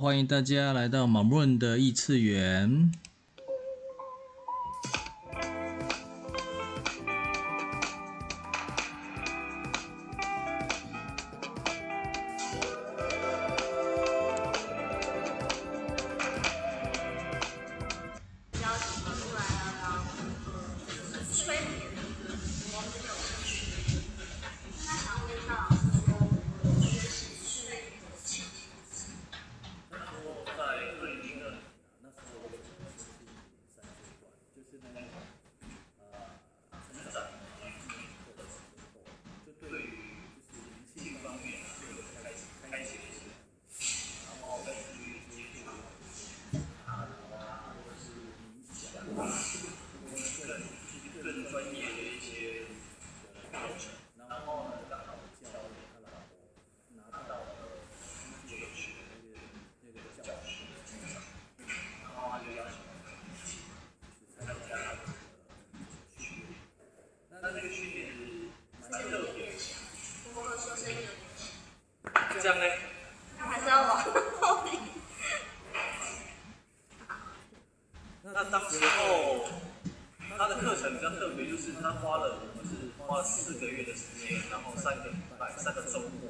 欢迎大家来到马润的异次元。这样呢？还是要往后面。那当时候他的课程比较特别，就是他花了，就是花了四个月的时间，然后三个礼拜、三个周末，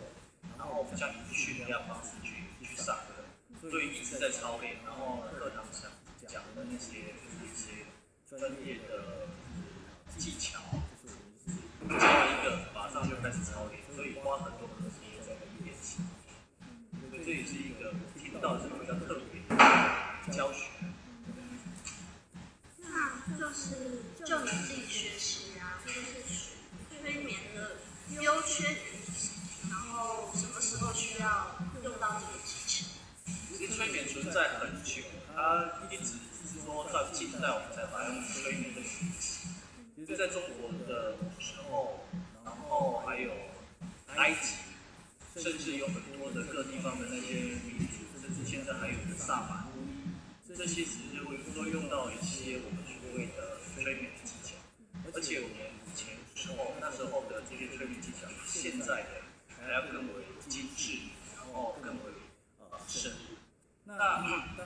然后这样以训练方式去去上课，所以一直在操练，然后课堂上讲的那些就是一些专业的技巧，教一个马上就开始操练，所以花很多很多时间在练习。所以这也是一个听到的是比较特别的教学。那就是就你自己学习，就是催眠的优缺点，然后什么时候需要用到这个技巧？其实催眠存在很久，它一直是说在近代我们才发现催眠的体系。其实在中国的时候，然后还有埃及。甚至有很多的各地方的那些民族，甚至现在还有的萨满，这些其实会都用到一些我们所谓的催眠技巧，而且我们时候的这些催眠技巧，现在的还要更为精致，然后更为呃深入。那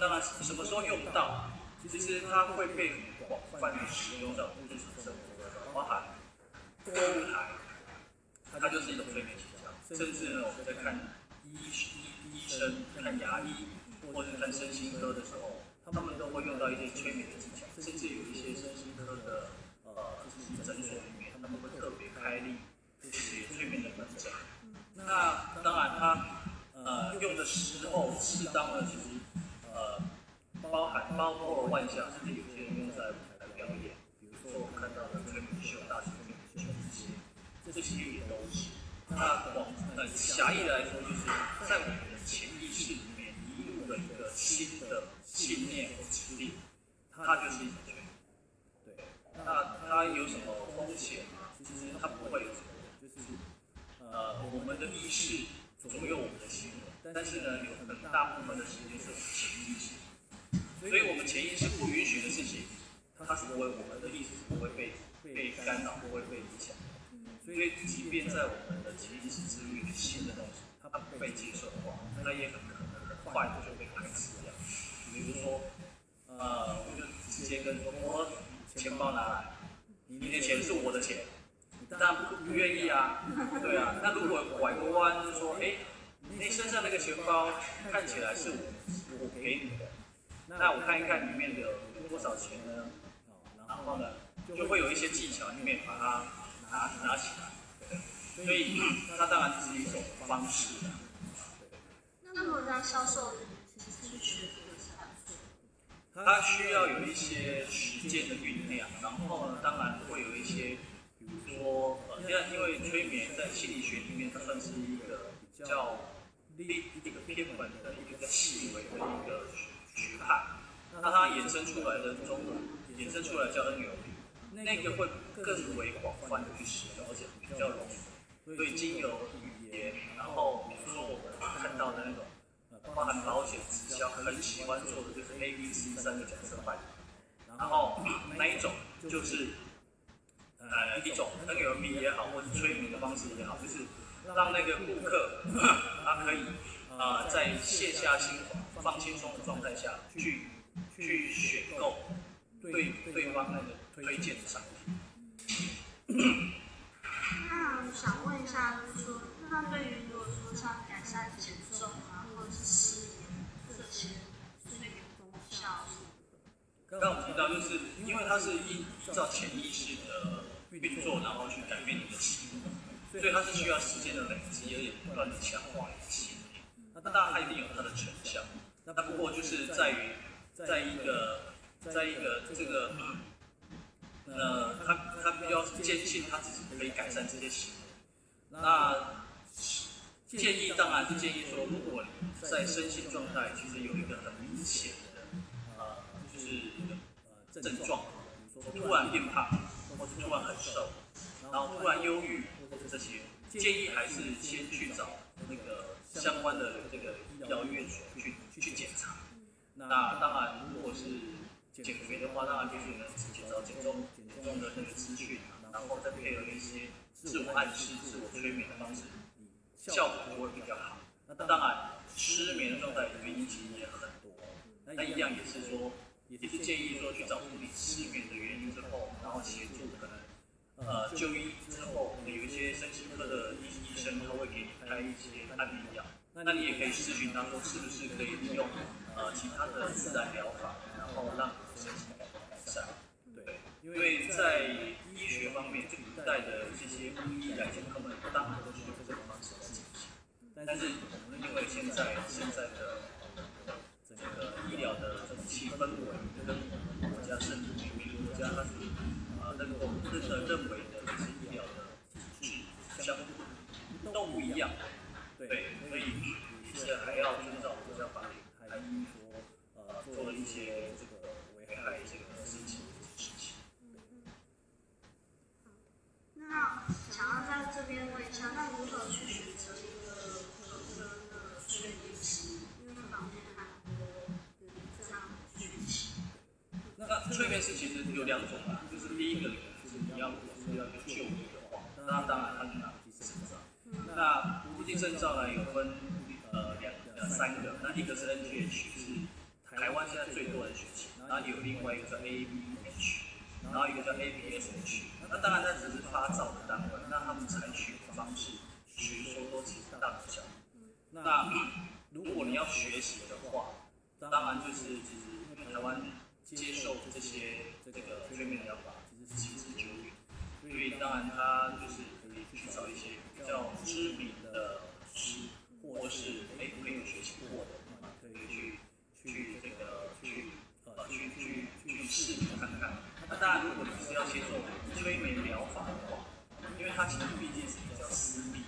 当然什么时候用到？其实它会被广泛的使用到日常生活中，包含购物台，它就是一种催眠技巧。甚至呢，我们在看医医医生、看牙医，或者看身心科的时候，他们都会用到一些催眠的技巧。甚至有一些身心科的呃诊所里面，他们会特别开立这些催眠的门诊。那当然，他呃用的时候适当的，其实呃包含包括万象，甚至有些人用在舞台的表演，比如说我看到的催眠秀、大型催眠秀这些，这些也都是。那广呃狭义的来说，就是在我们的潜意识里面移入了一个新的信念和指令，它就是一种催眠。对，那它有什么风险？其实它不会有什么，就是呃我们的意识左右我们的行为，但是呢有很大部分的时间是我们潜意识，所以我们潜意识不允许的事情，它是不会，我们的意识是不会被被干扰，不会被影响。所以，即便在我们的潜意识之域新的东西，它不被接受的话，那也很可能很快的就被排斥掉。比如说，呃，我就直接跟说，我钱包拿来，你的钱是我的钱，不不愿意啊，对啊。那如果拐个弯，就是说，哎，你身上那个钱包看起来是我我给你的，那我看一看里面的有多少钱呢？然后呢，就会有一些技巧里面把它。拿拿起来，所以它当然是一种方式。那么让销售其实是学它需要有一些时间的酝酿，然后呢，当然会有一些，说，呃，因为因为催眠在心理学里面，它算是一个比较一一个偏门的一个比较细微的一个学派，那它衍生出来的中文，衍生出来叫 NLP。那个会更为广泛的去使用，而且比较容易。所以经由语言，然后比如说我们看到的那种，包含保险直销很喜欢做的就是 A、B、C 三个角色扮演。然后那一种就是，呃，一种 NLP 也好，或者催眠的方式也好，就是让那个顾客 他可以啊、呃、在卸下心防。放轻松的状态下去去选购对对方那个推荐的商品。那我想问一下，就是说，那对于如果说像改善减重啊，或者是失眠这些睡眠功效，刚刚我们提到，就是因为它是依照潜意所以它是需要时间的累积，而且不断的强化一些。那当然它一定有它的成效，那不过就是在于，在一个，在一个这个。呃，他他比较坚信他自己可以改善这些行为。那建议当然是建议说，如果你在身心状态其实有一个很明显的呃，就是症状，突然变胖，或者突然很瘦，然后突然忧郁这些，建议还是先去找那个相关的这个医疗院所去去检查。那当然，如果是减肥的话，当然就是能直接找减重。减重的那个资讯，然后再配合一些自我暗示、自我催眠的方式，效果会比较好。那当然，失眠的状态原因其实也很多。那一样也是说，也是建议说去找出你失眠的原因之后，然后协助可能呃就医之后，有一些身心科的医医生他会给你开一些安眠药。那你也可以咨询他说，是不是可以利用呃其他的自然疗法，然后让身心改善。对因为在医学方面，古代的这些医来讲，他们大部分都是用这种方式来进行。但是，因为现在现在的整个医疗的整体氛围跟国家甚至每个国家它那个认为的这些医疗的体制相都不一样。对，所以一些还要遵照国家法律，还说呃做了一些这个危害这个事情。那想要在这边问一下，那如何去选择一个合格的催眠师？因为坊间还多这样的讯息。那催眠师其实有两种啊，就是第一个就是你要如果是要去就医的话，那当然他就拿国际证照。那国际证照呢有分呃两呃三个，那一个是 NGH 是台湾现在最多人学习，然后有另外一个叫 ABH，然后一个叫 ABSH。那当然，那只是发照的单位，那他们采取的方式，学说都其实大同小异。那如果你要学习的话，当然就是其实台湾接受这些这个催眠疗法其实是行之久远，所以当然他就是可以去找一些比较知名的师，或是哎没有学习过的，那可以去去这个去呃去去去试看看。那当然，如果你是要接受催眠疗法的话，因为它其实毕竟是比较私密，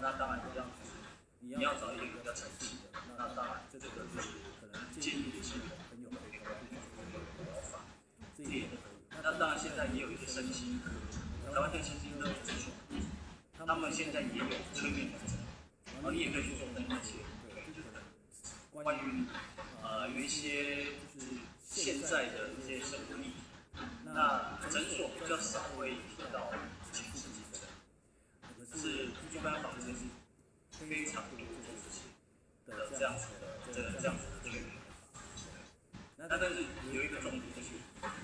那当然要就是，你要找一个比较诚信的，那当然这个就是可能建议的是很有配合度的疗法，这一点可当然现在也有一些身心科，台湾的身心科诊所，他们现在也有催眠门诊，然后你也可以去做那些，对，就是关于呃有一些就是现在的一些生活力。那诊所比较少会提到情绪疾病，可是一般房间是非常多做这些的这样子的这这样子的催眠。那但是有一个重点就是，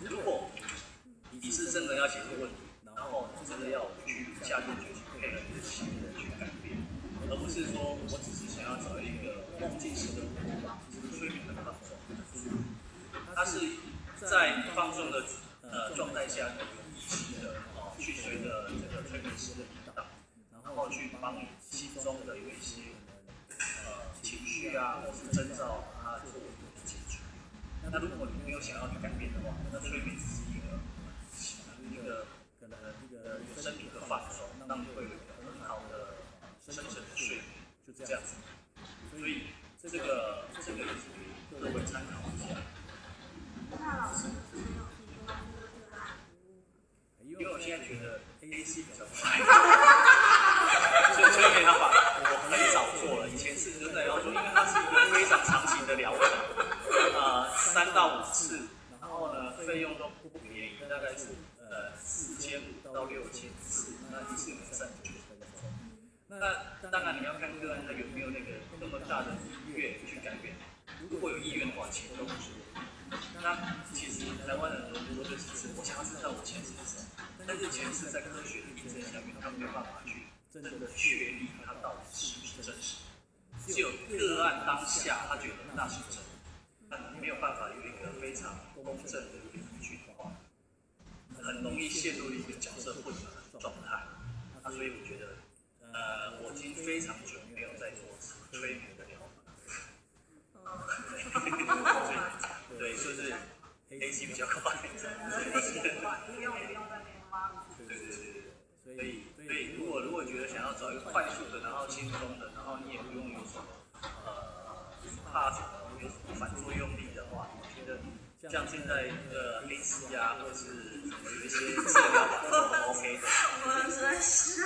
如果你是真的要解决问题，然后真的要去下定决心配合你的心去改变，而不是说我只是想要找一个梦境式的这个催眠的放松，它是在放松的。呃，状态下有意识的哦，去随着这个催眠师的引导，然后去帮你心中的有一些呃情绪啊，或是征兆啊，做一个解决。那如果你没有想要去改变的话，那催眠只是一个一个可能一个一个身体的放松，让你会有一个很好的深层的睡眠，就这样子。所以这个这个也是给各位参考一下。那老师。因为我现在觉得 A C 比较快，所以催眠疗法我很少做了。以前是真的要做，因为它是一个非常长期的疗程，呃，三到五次，然后呢，费用都不便宜，大概是呃四千五到六千四，那一次有三十分钟。那当然要看个案他有没有那个那么大的意愿去改变，往前都不是问题。那其实台湾人很多就是是我想要知道我前世是什么，但是前世在科学的验证下面，他没有办法去真的确立它到底是不是真实。只有个案当下，他觉得那是真，但没有办法有一个非常公正的一个依据的话，很容易陷入一个角色混乱的状态。那所以我觉得，呃，我已经非常久没有在做催眠的疗法。对，就是 A C 比较快。真的不用不用再对对对对。所以所以如果如果觉得想要找一个快速的，然后轻松的，然后你也不用有什么呃怕什么有什么反作用力的话，我觉得像现在那个 A C 啊，或者是有一些治疗法都 OK 的。我真是。